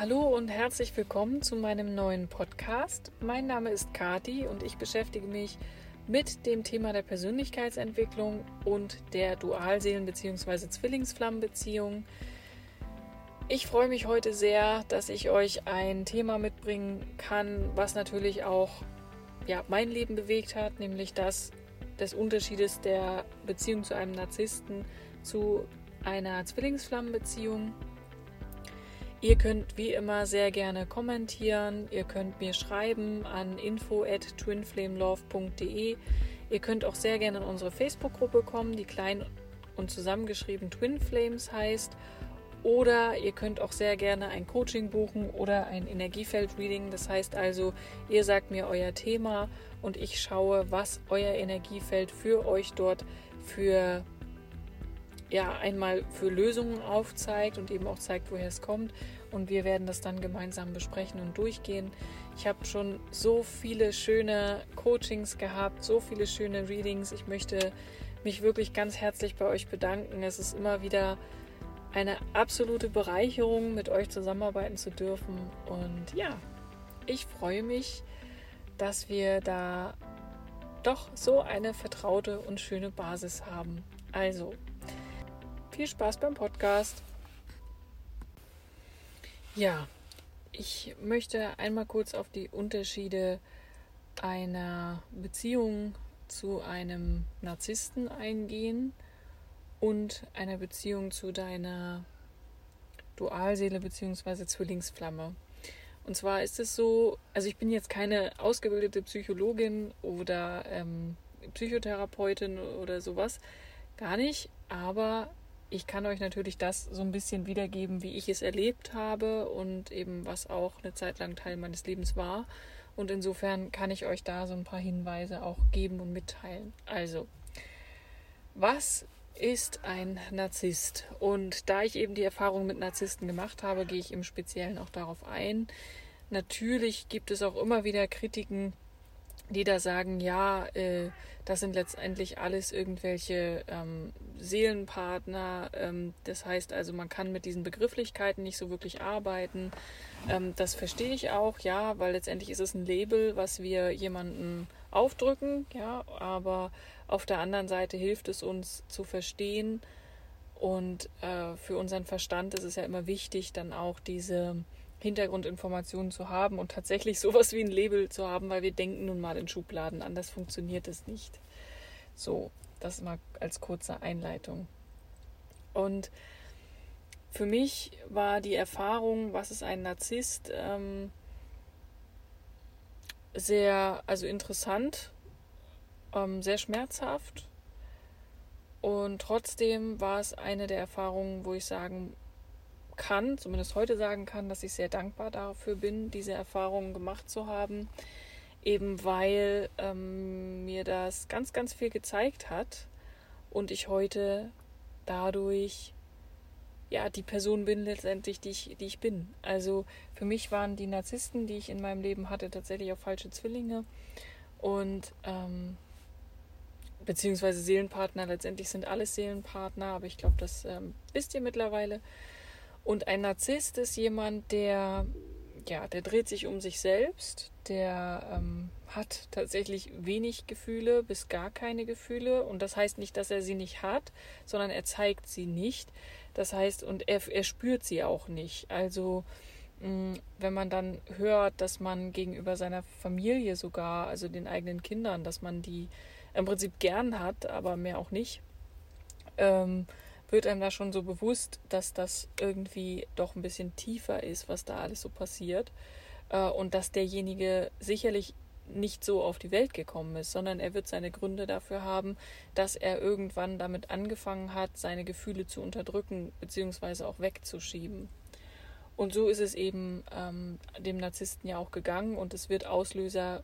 Hallo und herzlich willkommen zu meinem neuen Podcast. Mein Name ist Kati und ich beschäftige mich mit dem Thema der Persönlichkeitsentwicklung und der Dualseelen- bzw. Zwillingsflammenbeziehung. Ich freue mich heute sehr, dass ich euch ein Thema mitbringen kann, was natürlich auch ja, mein Leben bewegt hat, nämlich das des Unterschiedes der Beziehung zu einem Narzissten zu einer Zwillingsflammenbeziehung. Ihr könnt wie immer sehr gerne kommentieren. Ihr könnt mir schreiben an info at twinflamelove.de. Ihr könnt auch sehr gerne in unsere Facebook-Gruppe kommen, die klein und zusammengeschrieben Twin Flames heißt. Oder ihr könnt auch sehr gerne ein Coaching buchen oder ein Energiefeld-Reading. Das heißt also, ihr sagt mir euer Thema und ich schaue, was euer Energiefeld für euch dort für ja, einmal für Lösungen aufzeigt und eben auch zeigt, woher es kommt. Und wir werden das dann gemeinsam besprechen und durchgehen. Ich habe schon so viele schöne Coachings gehabt, so viele schöne Readings. Ich möchte mich wirklich ganz herzlich bei euch bedanken. Es ist immer wieder eine absolute Bereicherung, mit euch zusammenarbeiten zu dürfen. Und ja, ich freue mich, dass wir da doch so eine vertraute und schöne Basis haben. Also, viel Spaß beim Podcast. Ja, ich möchte einmal kurz auf die Unterschiede einer Beziehung zu einem Narzissten eingehen und einer Beziehung zu deiner Dualseele bzw. Zwillingsflamme. Und zwar ist es so, also ich bin jetzt keine ausgebildete Psychologin oder ähm, Psychotherapeutin oder sowas, gar nicht, aber ich kann euch natürlich das so ein bisschen wiedergeben, wie ich es erlebt habe und eben was auch eine Zeit lang Teil meines Lebens war. Und insofern kann ich euch da so ein paar Hinweise auch geben und mitteilen. Also, was ist ein Narzisst? Und da ich eben die Erfahrung mit Narzissten gemacht habe, gehe ich im Speziellen auch darauf ein. Natürlich gibt es auch immer wieder Kritiken, die da sagen, ja, äh, das sind letztendlich alles irgendwelche ähm, Seelenpartner. Ähm, das heißt also, man kann mit diesen Begrifflichkeiten nicht so wirklich arbeiten. Ähm, das verstehe ich auch, ja, weil letztendlich ist es ein Label, was wir jemandem aufdrücken, ja, aber auf der anderen Seite hilft es uns zu verstehen und äh, für unseren Verstand ist es ja immer wichtig, dann auch diese Hintergrundinformationen zu haben und tatsächlich sowas wie ein Label zu haben, weil wir denken nun mal in Schubladen, anders funktioniert es nicht. So, das mal als kurze Einleitung. Und für mich war die Erfahrung, was ist ein Narzisst, ähm, sehr, also interessant, ähm, sehr schmerzhaft. Und trotzdem war es eine der Erfahrungen, wo ich sagen kann, zumindest heute sagen kann, dass ich sehr dankbar dafür bin, diese Erfahrungen gemacht zu haben, eben weil ähm, mir das ganz, ganz viel gezeigt hat und ich heute dadurch ja die Person bin letztendlich, die ich, die ich bin. Also für mich waren die Narzissten, die ich in meinem Leben hatte, tatsächlich auch falsche Zwillinge und ähm, beziehungsweise Seelenpartner. Letztendlich sind alles Seelenpartner, aber ich glaube, das ähm, wisst ihr mittlerweile. Und ein Narzisst ist jemand, der, ja, der dreht sich um sich selbst, der ähm, hat tatsächlich wenig Gefühle bis gar keine Gefühle. Und das heißt nicht, dass er sie nicht hat, sondern er zeigt sie nicht. Das heißt, und er, er spürt sie auch nicht. Also, mh, wenn man dann hört, dass man gegenüber seiner Familie sogar, also den eigenen Kindern, dass man die im Prinzip gern hat, aber mehr auch nicht, ähm, wird einem da schon so bewusst, dass das irgendwie doch ein bisschen tiefer ist, was da alles so passiert. Äh, und dass derjenige sicherlich nicht so auf die Welt gekommen ist, sondern er wird seine Gründe dafür haben, dass er irgendwann damit angefangen hat, seine Gefühle zu unterdrücken bzw. auch wegzuschieben. Und so ist es eben ähm, dem Narzissten ja auch gegangen und es wird Auslöser,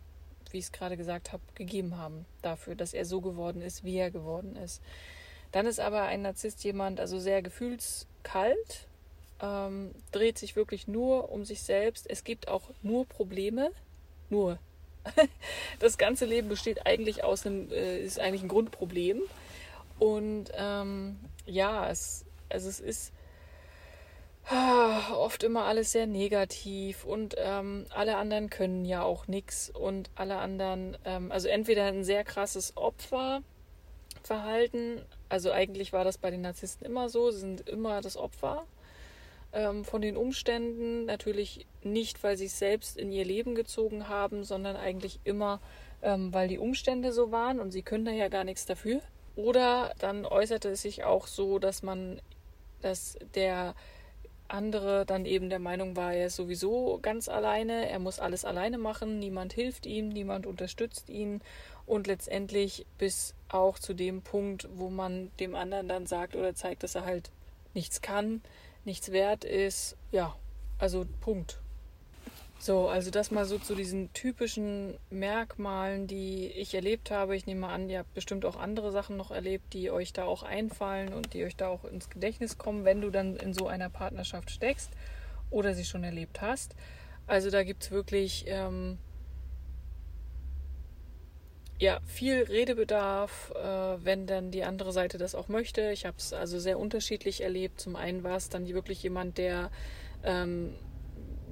wie ich es gerade gesagt habe, gegeben haben dafür, dass er so geworden ist, wie er geworden ist. Dann ist aber ein Narzisst jemand, also sehr gefühlskalt, ähm, dreht sich wirklich nur um sich selbst. Es gibt auch nur Probleme, nur. das ganze Leben besteht eigentlich aus einem, äh, ist eigentlich ein Grundproblem. Und ähm, ja, es, also es ist, ah, oft immer alles sehr negativ und ähm, alle anderen können ja auch nichts und alle anderen, ähm, also entweder ein sehr krasses Opferverhalten, also eigentlich war das bei den Narzissten immer so, sie sind immer das Opfer ähm, von den Umständen, natürlich nicht, weil sie es selbst in ihr Leben gezogen haben, sondern eigentlich immer, ähm, weil die Umstände so waren und sie können da ja gar nichts dafür. Oder dann äußerte es sich auch so, dass man, dass der andere dann eben der Meinung war, er ist sowieso ganz alleine, er muss alles alleine machen, niemand hilft ihm, niemand unterstützt ihn und letztendlich bis auch zu dem Punkt, wo man dem anderen dann sagt oder zeigt, dass er halt nichts kann, nichts wert ist, ja, also Punkt. So, also das mal so zu diesen typischen Merkmalen, die ich erlebt habe. Ich nehme an, ihr habt bestimmt auch andere Sachen noch erlebt, die euch da auch einfallen und die euch da auch ins Gedächtnis kommen, wenn du dann in so einer Partnerschaft steckst oder sie schon erlebt hast. Also da gibt es wirklich ähm, ja, viel Redebedarf, äh, wenn dann die andere Seite das auch möchte. Ich habe es also sehr unterschiedlich erlebt. Zum einen war es dann wirklich jemand, der ähm,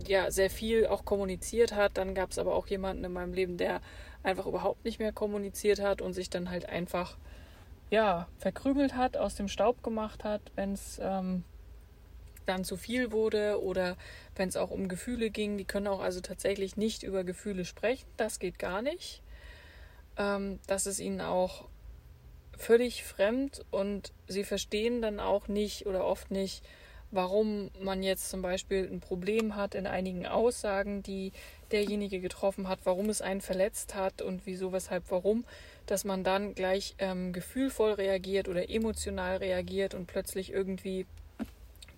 ja sehr viel auch kommuniziert hat. Dann gab es aber auch jemanden in meinem Leben, der einfach überhaupt nicht mehr kommuniziert hat und sich dann halt einfach ja verkrümelt hat, aus dem Staub gemacht hat, wenn es ähm, dann zu viel wurde oder wenn es auch um Gefühle ging. Die können auch also tatsächlich nicht über Gefühle sprechen. Das geht gar nicht. Ähm, das ist ihnen auch völlig fremd und sie verstehen dann auch nicht oder oft nicht, warum man jetzt zum Beispiel ein Problem hat in einigen Aussagen, die derjenige getroffen hat, warum es einen verletzt hat und wieso, weshalb, warum, dass man dann gleich ähm, gefühlvoll reagiert oder emotional reagiert und plötzlich irgendwie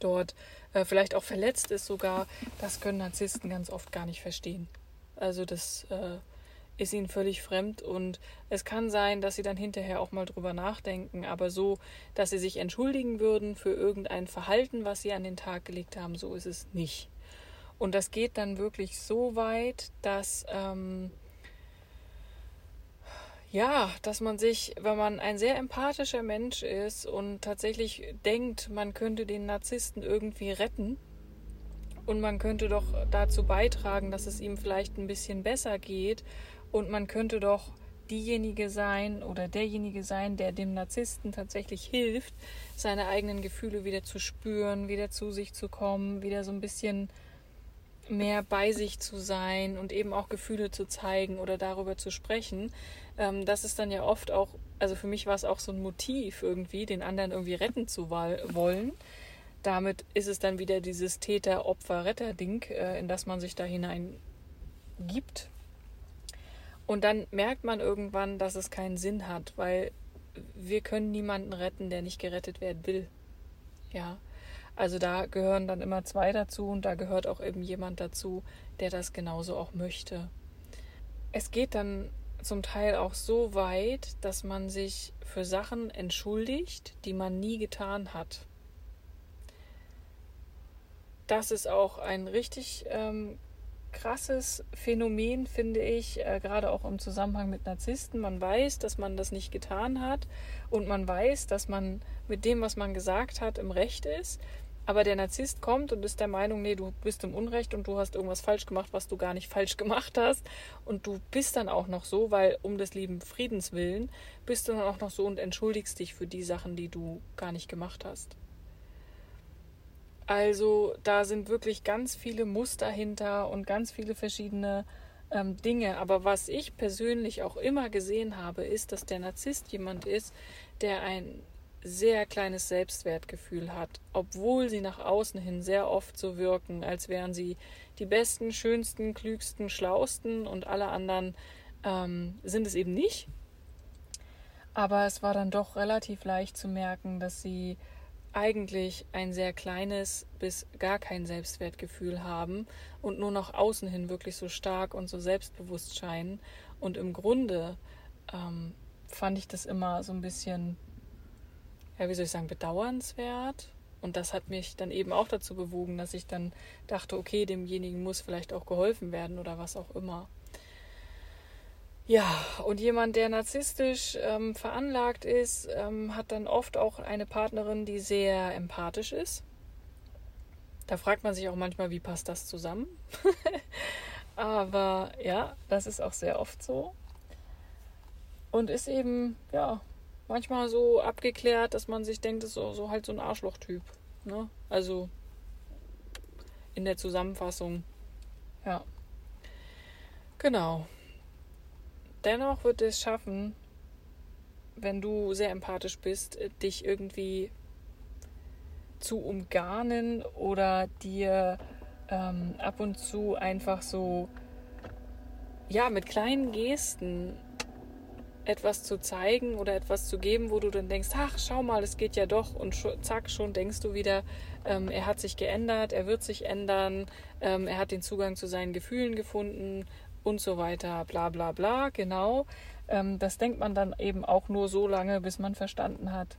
dort äh, vielleicht auch verletzt ist sogar, das können Narzissten ganz oft gar nicht verstehen. Also das äh, ist ihnen völlig fremd und es kann sein, dass sie dann hinterher auch mal drüber nachdenken, aber so, dass sie sich entschuldigen würden für irgendein Verhalten, was sie an den Tag gelegt haben, so ist es nicht. Und das geht dann wirklich so weit, dass ähm, ja, dass man sich, wenn man ein sehr empathischer Mensch ist und tatsächlich denkt, man könnte den Narzissten irgendwie retten, und man könnte doch dazu beitragen, dass es ihm vielleicht ein bisschen besser geht und man könnte doch diejenige sein oder derjenige sein, der dem Narzissten tatsächlich hilft, seine eigenen Gefühle wieder zu spüren, wieder zu sich zu kommen, wieder so ein bisschen mehr bei sich zu sein und eben auch Gefühle zu zeigen oder darüber zu sprechen. Ähm, das ist dann ja oft auch, also für mich war es auch so ein Motiv irgendwie, den anderen irgendwie retten zu wollen. Damit ist es dann wieder dieses Täter-Opfer-Retter-Ding, äh, in das man sich da hinein gibt und dann merkt man irgendwann, dass es keinen Sinn hat, weil wir können niemanden retten, der nicht gerettet werden will. Ja. Also da gehören dann immer zwei dazu und da gehört auch eben jemand dazu, der das genauso auch möchte. Es geht dann zum Teil auch so weit, dass man sich für Sachen entschuldigt, die man nie getan hat. Das ist auch ein richtig ähm, krasses Phänomen, finde ich, äh, gerade auch im Zusammenhang mit Narzissten. Man weiß, dass man das nicht getan hat und man weiß, dass man mit dem, was man gesagt hat, im Recht ist. Aber der Narzisst kommt und ist der Meinung, nee, du bist im Unrecht und du hast irgendwas falsch gemacht, was du gar nicht falsch gemacht hast. Und du bist dann auch noch so, weil um des lieben Friedens willen, bist du dann auch noch so und entschuldigst dich für die Sachen, die du gar nicht gemacht hast. Also da sind wirklich ganz viele Muster hinter und ganz viele verschiedene ähm, Dinge. Aber was ich persönlich auch immer gesehen habe, ist, dass der Narzisst jemand ist, der ein sehr kleines Selbstwertgefühl hat, obwohl sie nach außen hin sehr oft so wirken, als wären sie die besten, schönsten, klügsten, schlausten und alle anderen ähm, sind es eben nicht. Aber es war dann doch relativ leicht zu merken, dass sie eigentlich ein sehr kleines bis gar kein Selbstwertgefühl haben und nur nach außen hin wirklich so stark und so selbstbewusst scheinen. Und im Grunde ähm, fand ich das immer so ein bisschen, ja, wie soll ich sagen, bedauernswert. Und das hat mich dann eben auch dazu bewogen, dass ich dann dachte, okay, demjenigen muss vielleicht auch geholfen werden oder was auch immer. Ja, und jemand, der narzisstisch ähm, veranlagt ist, ähm, hat dann oft auch eine Partnerin, die sehr empathisch ist. Da fragt man sich auch manchmal, wie passt das zusammen? Aber ja, das ist auch sehr oft so. Und ist eben, ja, manchmal so abgeklärt, dass man sich denkt, das ist so, so halt so ein Arschlochtyp. Ne? Also in der Zusammenfassung. Ja. Genau. Dennoch wird es schaffen, wenn du sehr empathisch bist, dich irgendwie zu umgarnen oder dir ähm, ab und zu einfach so, ja, mit kleinen Gesten etwas zu zeigen oder etwas zu geben, wo du dann denkst, ach, schau mal, es geht ja doch. Und schon, zack, schon denkst du wieder, ähm, er hat sich geändert, er wird sich ändern, ähm, er hat den Zugang zu seinen Gefühlen gefunden und so weiter, bla bla bla, genau. Ähm, das denkt man dann eben auch nur so lange, bis man verstanden hat,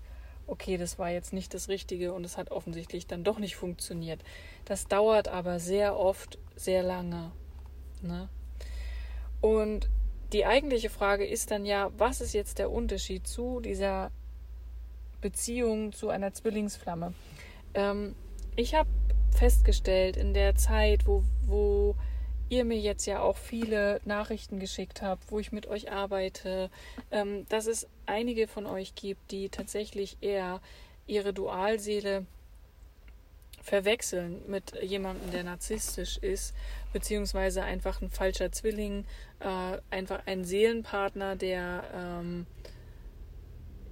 okay, das war jetzt nicht das Richtige und es hat offensichtlich dann doch nicht funktioniert. Das dauert aber sehr oft sehr lange. Ne? Und die eigentliche Frage ist dann ja, was ist jetzt der Unterschied zu dieser Beziehung zu einer Zwillingsflamme? Ähm, ich habe festgestellt in der Zeit, wo, wo ihr mir jetzt ja auch viele Nachrichten geschickt habt, wo ich mit euch arbeite, ähm, dass es einige von euch gibt, die tatsächlich eher ihre Dualseele verwechseln mit jemandem, der narzisstisch ist, beziehungsweise einfach ein falscher Zwilling, äh, einfach ein Seelenpartner, der ähm,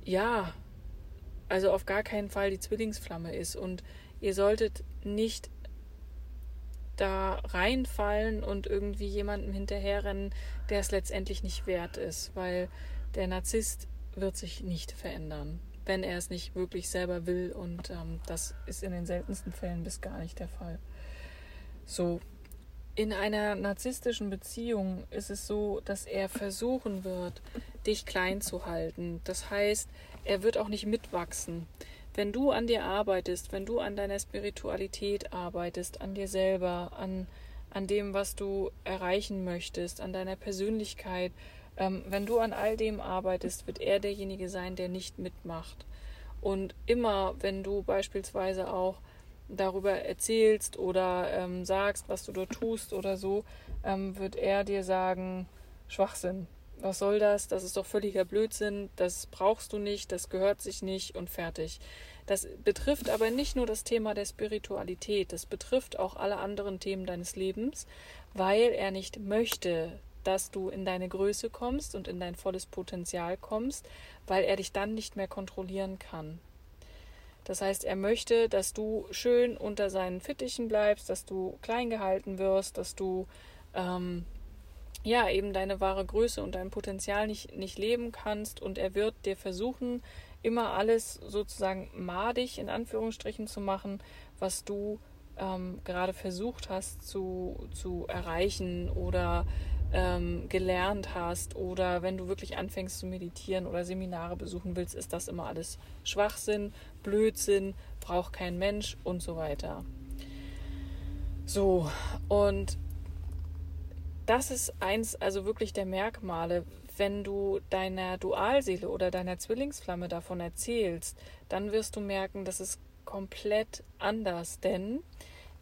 ja, also auf gar keinen Fall die Zwillingsflamme ist. Und ihr solltet nicht da reinfallen und irgendwie jemandem hinterherrennen, der es letztendlich nicht wert ist, weil der Narzisst wird sich nicht verändern wenn er es nicht wirklich selber will. Und ähm, das ist in den seltensten Fällen bis gar nicht der Fall. So, in einer narzisstischen Beziehung ist es so, dass er versuchen wird, dich klein zu halten. Das heißt, er wird auch nicht mitwachsen. Wenn du an dir arbeitest, wenn du an deiner Spiritualität arbeitest, an dir selber, an, an dem, was du erreichen möchtest, an deiner Persönlichkeit, ähm, wenn du an all dem arbeitest, wird er derjenige sein, der nicht mitmacht. Und immer, wenn du beispielsweise auch darüber erzählst oder ähm, sagst, was du dort tust oder so, ähm, wird er dir sagen, Schwachsinn. Was soll das? Das ist doch völliger Blödsinn. Das brauchst du nicht, das gehört sich nicht und fertig. Das betrifft aber nicht nur das Thema der Spiritualität, das betrifft auch alle anderen Themen deines Lebens, weil er nicht möchte, dass du in deine Größe kommst und in dein volles Potenzial kommst, weil er dich dann nicht mehr kontrollieren kann. Das heißt, er möchte, dass du schön unter seinen Fittichen bleibst, dass du klein gehalten wirst, dass du ähm, ja eben deine wahre Größe und dein Potenzial nicht, nicht leben kannst und er wird dir versuchen, immer alles sozusagen madig in Anführungsstrichen zu machen, was du ähm, gerade versucht hast zu, zu erreichen oder ähm, gelernt hast oder wenn du wirklich anfängst zu meditieren oder Seminare besuchen willst, ist das immer alles Schwachsinn, Blödsinn, braucht kein Mensch und so weiter. So, und das ist eins, also wirklich der Merkmale, wenn du deiner Dualseele oder deiner Zwillingsflamme davon erzählst, dann wirst du merken, das ist komplett anders, denn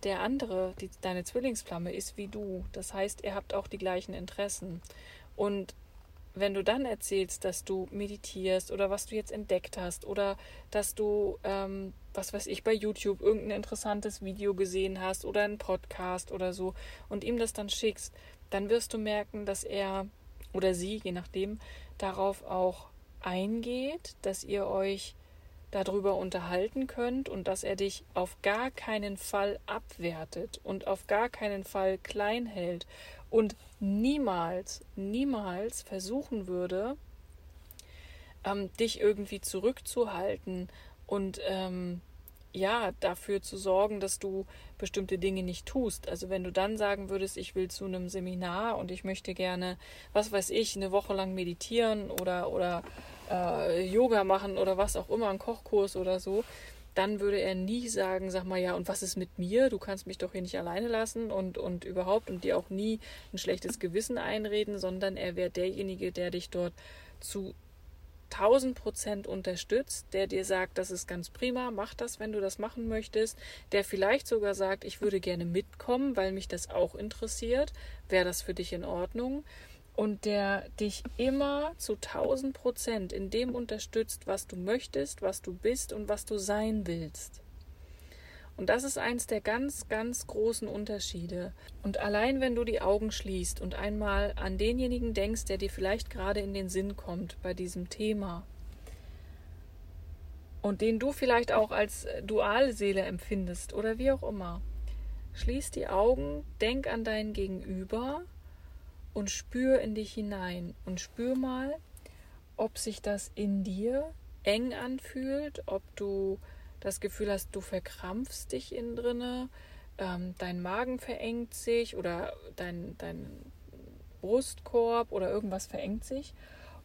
der andere, die, deine Zwillingsflamme, ist wie du. Das heißt, ihr habt auch die gleichen Interessen. Und wenn du dann erzählst, dass du meditierst oder was du jetzt entdeckt hast oder dass du, ähm, was weiß ich, bei YouTube irgendein interessantes Video gesehen hast oder einen Podcast oder so und ihm das dann schickst, dann wirst du merken, dass er oder sie, je nachdem, darauf auch eingeht, dass ihr euch darüber unterhalten könnt und dass er dich auf gar keinen Fall abwertet und auf gar keinen Fall klein hält und niemals, niemals versuchen würde, ähm, dich irgendwie zurückzuhalten und ähm, ja, dafür zu sorgen, dass du bestimmte Dinge nicht tust. Also wenn du dann sagen würdest, ich will zu einem Seminar und ich möchte gerne, was weiß ich, eine Woche lang meditieren oder, oder äh, Yoga machen oder was auch immer, einen Kochkurs oder so, dann würde er nie sagen, sag mal, ja, und was ist mit mir? Du kannst mich doch hier nicht alleine lassen und, und überhaupt und dir auch nie ein schlechtes Gewissen einreden, sondern er wäre derjenige, der dich dort zu 1000 Prozent unterstützt, der dir sagt, das ist ganz prima, mach das, wenn du das machen möchtest, der vielleicht sogar sagt, ich würde gerne mitkommen, weil mich das auch interessiert, wäre das für dich in Ordnung? Und der dich immer zu 1000 Prozent in dem unterstützt, was du möchtest, was du bist und was du sein willst. Und das ist eins der ganz, ganz großen Unterschiede. Und allein wenn du die Augen schließt und einmal an denjenigen denkst, der dir vielleicht gerade in den Sinn kommt bei diesem Thema und den du vielleicht auch als Dualseele empfindest oder wie auch immer, schließ die Augen, denk an dein Gegenüber und spür in dich hinein und spür mal, ob sich das in dir eng anfühlt, ob du das Gefühl hast, du verkrampfst dich innen drinne, ähm, dein Magen verengt sich oder dein, dein Brustkorb oder irgendwas verengt sich.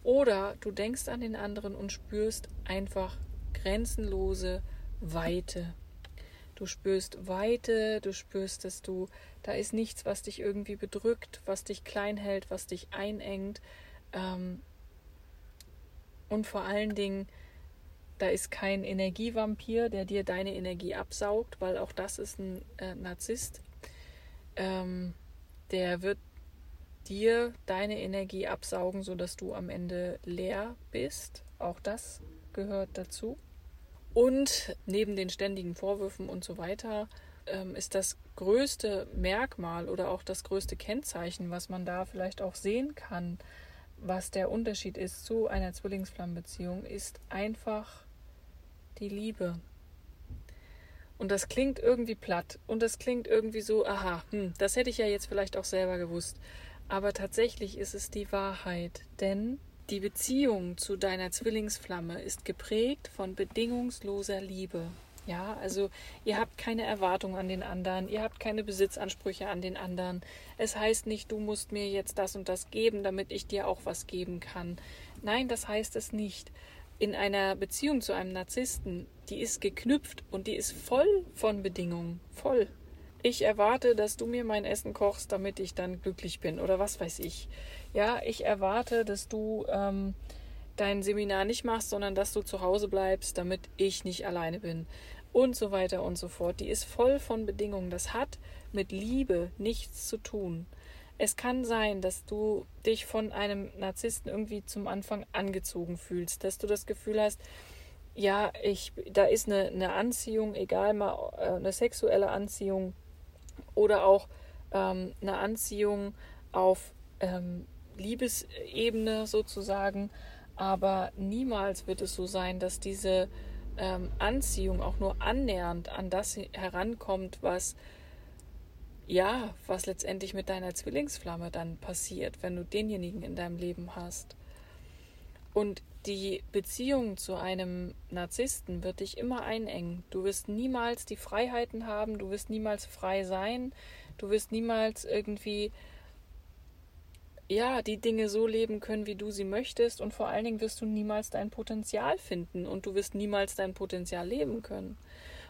Oder du denkst an den anderen und spürst einfach grenzenlose Weite. Du spürst Weite, du spürst, dass du, da ist nichts, was dich irgendwie bedrückt, was dich klein hält, was dich einengt. Ähm, und vor allen Dingen da ist kein Energievampir, der dir deine Energie absaugt, weil auch das ist ein äh, Narzisst. Ähm, der wird dir deine Energie absaugen, sodass du am Ende leer bist. Auch das gehört dazu. Und neben den ständigen Vorwürfen und so weiter ähm, ist das größte Merkmal oder auch das größte Kennzeichen, was man da vielleicht auch sehen kann, was der Unterschied ist zu einer Zwillingsflammenbeziehung, ist einfach die Liebe. Und das klingt irgendwie platt und das klingt irgendwie so, aha, hm, das hätte ich ja jetzt vielleicht auch selber gewusst. Aber tatsächlich ist es die Wahrheit, denn die Beziehung zu deiner Zwillingsflamme ist geprägt von bedingungsloser Liebe. Ja, also ihr habt keine Erwartung an den anderen, ihr habt keine Besitzansprüche an den anderen. Es heißt nicht, du musst mir jetzt das und das geben, damit ich dir auch was geben kann. Nein, das heißt es nicht in einer Beziehung zu einem Narzissten, die ist geknüpft und die ist voll von Bedingungen. Voll. Ich erwarte, dass du mir mein Essen kochst, damit ich dann glücklich bin oder was weiß ich. Ja, ich erwarte, dass du ähm, dein Seminar nicht machst, sondern dass du zu Hause bleibst, damit ich nicht alleine bin. Und so weiter und so fort. Die ist voll von Bedingungen. Das hat mit Liebe nichts zu tun. Es kann sein, dass du dich von einem Narzissten irgendwie zum Anfang angezogen fühlst, dass du das Gefühl hast, ja, ich, da ist eine, eine Anziehung, egal mal äh, eine sexuelle Anziehung oder auch ähm, eine Anziehung auf ähm, Liebesebene sozusagen, aber niemals wird es so sein, dass diese ähm, Anziehung auch nur annähernd an das herankommt, was ja, was letztendlich mit deiner Zwillingsflamme dann passiert, wenn du denjenigen in deinem Leben hast. Und die Beziehung zu einem Narzissten wird dich immer einengen. Du wirst niemals die Freiheiten haben, du wirst niemals frei sein, du wirst niemals irgendwie ja, die Dinge so leben können, wie du sie möchtest und vor allen Dingen wirst du niemals dein Potenzial finden und du wirst niemals dein Potenzial leben können.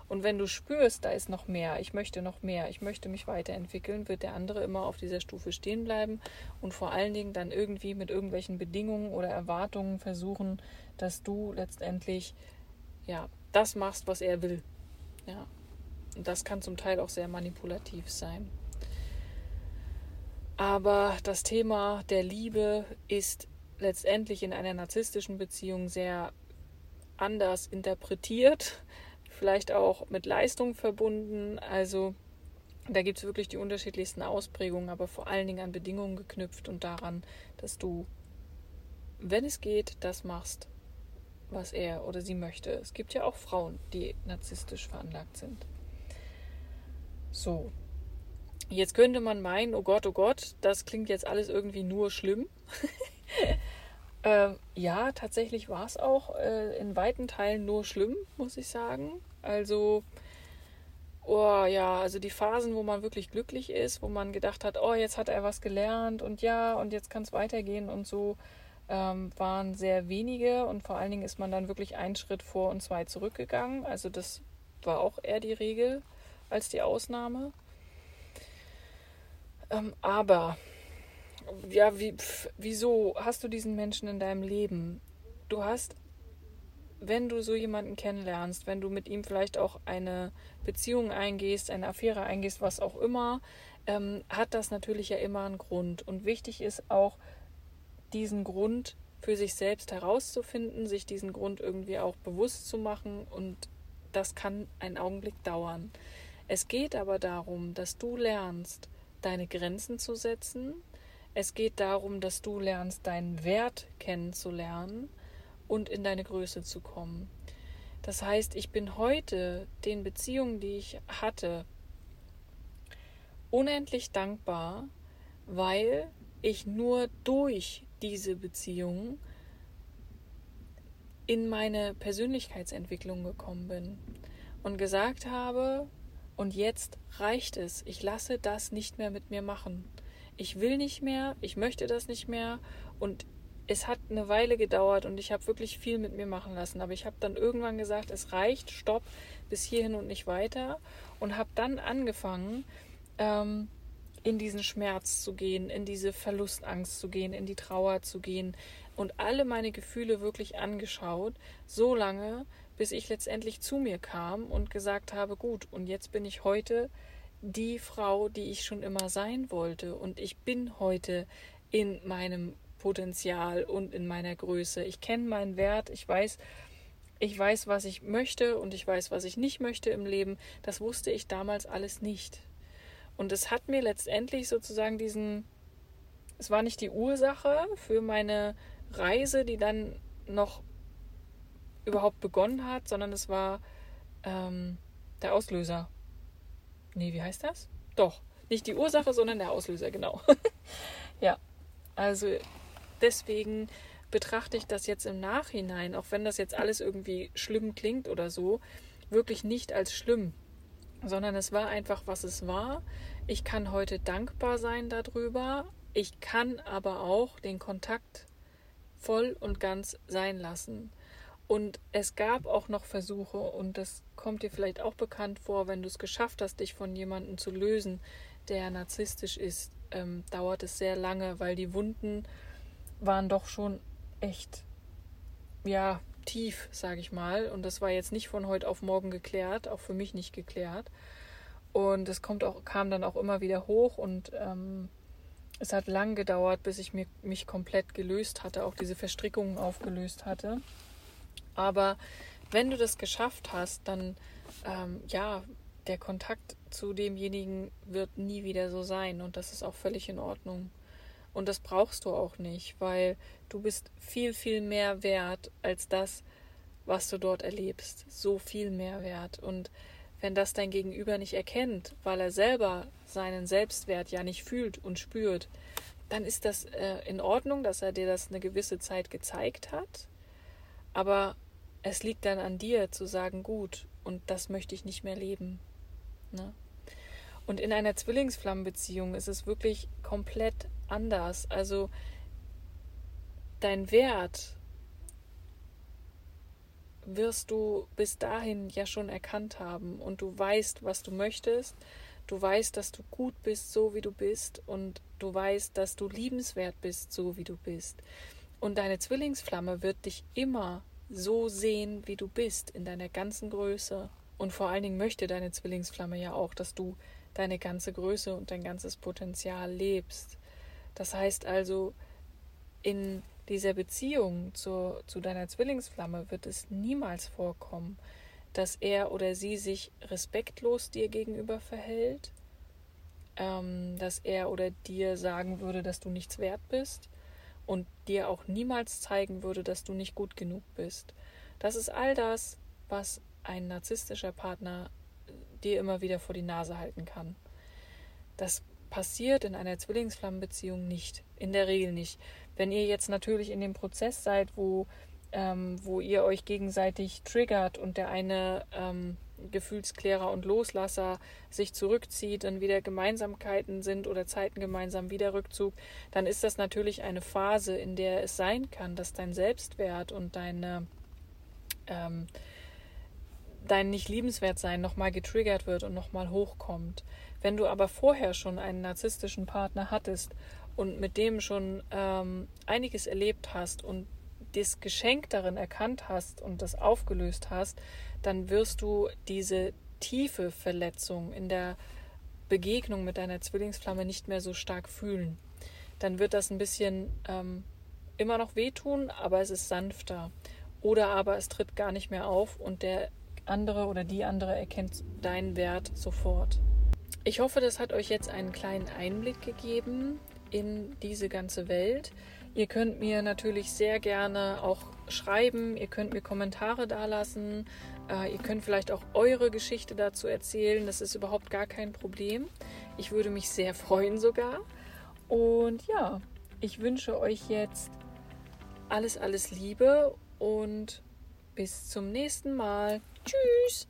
Und wenn du spürst, da ist noch mehr, ich möchte noch mehr, ich möchte mich weiterentwickeln, wird der andere immer auf dieser Stufe stehen bleiben und vor allen Dingen dann irgendwie mit irgendwelchen Bedingungen oder Erwartungen versuchen, dass du letztendlich ja das machst, was er will. Ja. Und das kann zum Teil auch sehr manipulativ sein. Aber das Thema der Liebe ist letztendlich in einer narzisstischen Beziehung sehr anders interpretiert vielleicht auch mit Leistung verbunden. Also da gibt es wirklich die unterschiedlichsten Ausprägungen, aber vor allen Dingen an Bedingungen geknüpft und daran, dass du, wenn es geht, das machst, was er oder sie möchte. Es gibt ja auch Frauen, die narzisstisch veranlagt sind. So. Jetzt könnte man meinen, oh Gott, oh Gott, das klingt jetzt alles irgendwie nur schlimm. ähm, ja, tatsächlich war es auch äh, in weiten Teilen nur schlimm, muss ich sagen. Also, oh ja, also die Phasen, wo man wirklich glücklich ist, wo man gedacht hat, oh, jetzt hat er was gelernt und ja, und jetzt kann es weitergehen und so, ähm, waren sehr wenige und vor allen Dingen ist man dann wirklich einen Schritt vor und zwei zurückgegangen. Also das war auch eher die Regel als die Ausnahme. Ähm, aber ja, wie, pf, wieso hast du diesen Menschen in deinem Leben? du hast, wenn du so jemanden kennenlernst, wenn du mit ihm vielleicht auch eine Beziehung eingehst, eine Affäre eingehst, was auch immer, ähm, hat das natürlich ja immer einen Grund. Und wichtig ist auch, diesen Grund für sich selbst herauszufinden, sich diesen Grund irgendwie auch bewusst zu machen und das kann einen Augenblick dauern. Es geht aber darum, dass du lernst, deine Grenzen zu setzen. Es geht darum, dass du lernst, deinen Wert kennenzulernen und in deine Größe zu kommen. Das heißt, ich bin heute den Beziehungen, die ich hatte, unendlich dankbar, weil ich nur durch diese Beziehung in meine Persönlichkeitsentwicklung gekommen bin und gesagt habe, und jetzt reicht es, ich lasse das nicht mehr mit mir machen. Ich will nicht mehr, ich möchte das nicht mehr. Und es hat eine Weile gedauert und ich habe wirklich viel mit mir machen lassen, aber ich habe dann irgendwann gesagt, es reicht, stopp, bis hierhin und nicht weiter. Und habe dann angefangen, ähm, in diesen Schmerz zu gehen, in diese Verlustangst zu gehen, in die Trauer zu gehen und alle meine Gefühle wirklich angeschaut, so lange, bis ich letztendlich zu mir kam und gesagt habe, gut, und jetzt bin ich heute die Frau, die ich schon immer sein wollte und ich bin heute in meinem Potenzial und in meiner Größe. Ich kenne meinen Wert, ich weiß, ich weiß, was ich möchte und ich weiß, was ich nicht möchte im Leben. Das wusste ich damals alles nicht. Und es hat mir letztendlich sozusagen diesen, es war nicht die Ursache für meine Reise, die dann noch überhaupt begonnen hat, sondern es war ähm, der Auslöser. Nee, wie heißt das? Doch, nicht die Ursache, sondern der Auslöser, genau. ja, also deswegen betrachte ich das jetzt im Nachhinein, auch wenn das jetzt alles irgendwie schlimm klingt oder so, wirklich nicht als schlimm sondern es war einfach, was es war. Ich kann heute dankbar sein darüber. Ich kann aber auch den Kontakt voll und ganz sein lassen. Und es gab auch noch Versuche, und das kommt dir vielleicht auch bekannt vor, wenn du es geschafft hast, dich von jemandem zu lösen, der narzisstisch ist, ähm, dauert es sehr lange, weil die Wunden waren doch schon echt, ja, tief, sage ich mal. Und das war jetzt nicht von heute auf morgen geklärt, auch für mich nicht geklärt. Und es kommt auch, kam dann auch immer wieder hoch und ähm, es hat lang gedauert, bis ich mir, mich komplett gelöst hatte, auch diese Verstrickungen aufgelöst hatte. Aber wenn du das geschafft hast, dann ähm, ja, der Kontakt zu demjenigen wird nie wieder so sein und das ist auch völlig in Ordnung. Und das brauchst du auch nicht, weil du bist viel, viel mehr wert als das, was du dort erlebst. So viel mehr wert. Und wenn das dein Gegenüber nicht erkennt, weil er selber seinen Selbstwert ja nicht fühlt und spürt, dann ist das äh, in Ordnung, dass er dir das eine gewisse Zeit gezeigt hat. Aber es liegt dann an dir zu sagen, gut, und das möchte ich nicht mehr leben. Ne? Und in einer Zwillingsflammenbeziehung ist es wirklich komplett anders. Also dein Wert wirst du bis dahin ja schon erkannt haben und du weißt, was du möchtest. Du weißt, dass du gut bist, so wie du bist und du weißt, dass du liebenswert bist, so wie du bist. Und deine Zwillingsflamme wird dich immer so sehen, wie du bist, in deiner ganzen Größe. Und vor allen Dingen möchte deine Zwillingsflamme ja auch, dass du deine ganze Größe und dein ganzes Potenzial lebst. Das heißt also, in dieser Beziehung zu, zu deiner Zwillingsflamme wird es niemals vorkommen, dass er oder sie sich respektlos dir gegenüber verhält, ähm, dass er oder dir sagen würde, dass du nichts wert bist und dir auch niemals zeigen würde, dass du nicht gut genug bist. Das ist all das, was ein narzisstischer Partner dir immer wieder vor die Nase halten kann. Das passiert in einer Zwillingsflammenbeziehung nicht. In der Regel nicht. Wenn ihr jetzt natürlich in dem Prozess seid, wo, ähm, wo ihr euch gegenseitig triggert und der eine ähm, Gefühlsklärer und Loslasser sich zurückzieht und wieder Gemeinsamkeiten sind oder Zeiten gemeinsam wieder Rückzug, dann ist das natürlich eine Phase, in der es sein kann, dass dein Selbstwert und deine ähm, dein nicht liebenswert sein nochmal getriggert wird und nochmal hochkommt. Wenn du aber vorher schon einen narzisstischen Partner hattest und mit dem schon ähm, einiges erlebt hast und das Geschenk darin erkannt hast und das aufgelöst hast, dann wirst du diese tiefe Verletzung in der Begegnung mit deiner Zwillingsflamme nicht mehr so stark fühlen. Dann wird das ein bisschen ähm, immer noch wehtun, aber es ist sanfter. Oder aber es tritt gar nicht mehr auf und der andere oder die andere erkennt deinen Wert sofort. Ich hoffe, das hat euch jetzt einen kleinen Einblick gegeben in diese ganze Welt. Ihr könnt mir natürlich sehr gerne auch schreiben, ihr könnt mir Kommentare dalassen, äh, ihr könnt vielleicht auch eure Geschichte dazu erzählen, das ist überhaupt gar kein Problem. Ich würde mich sehr freuen sogar. Und ja, ich wünsche euch jetzt alles, alles Liebe und bis zum nächsten Mal. Tschüss!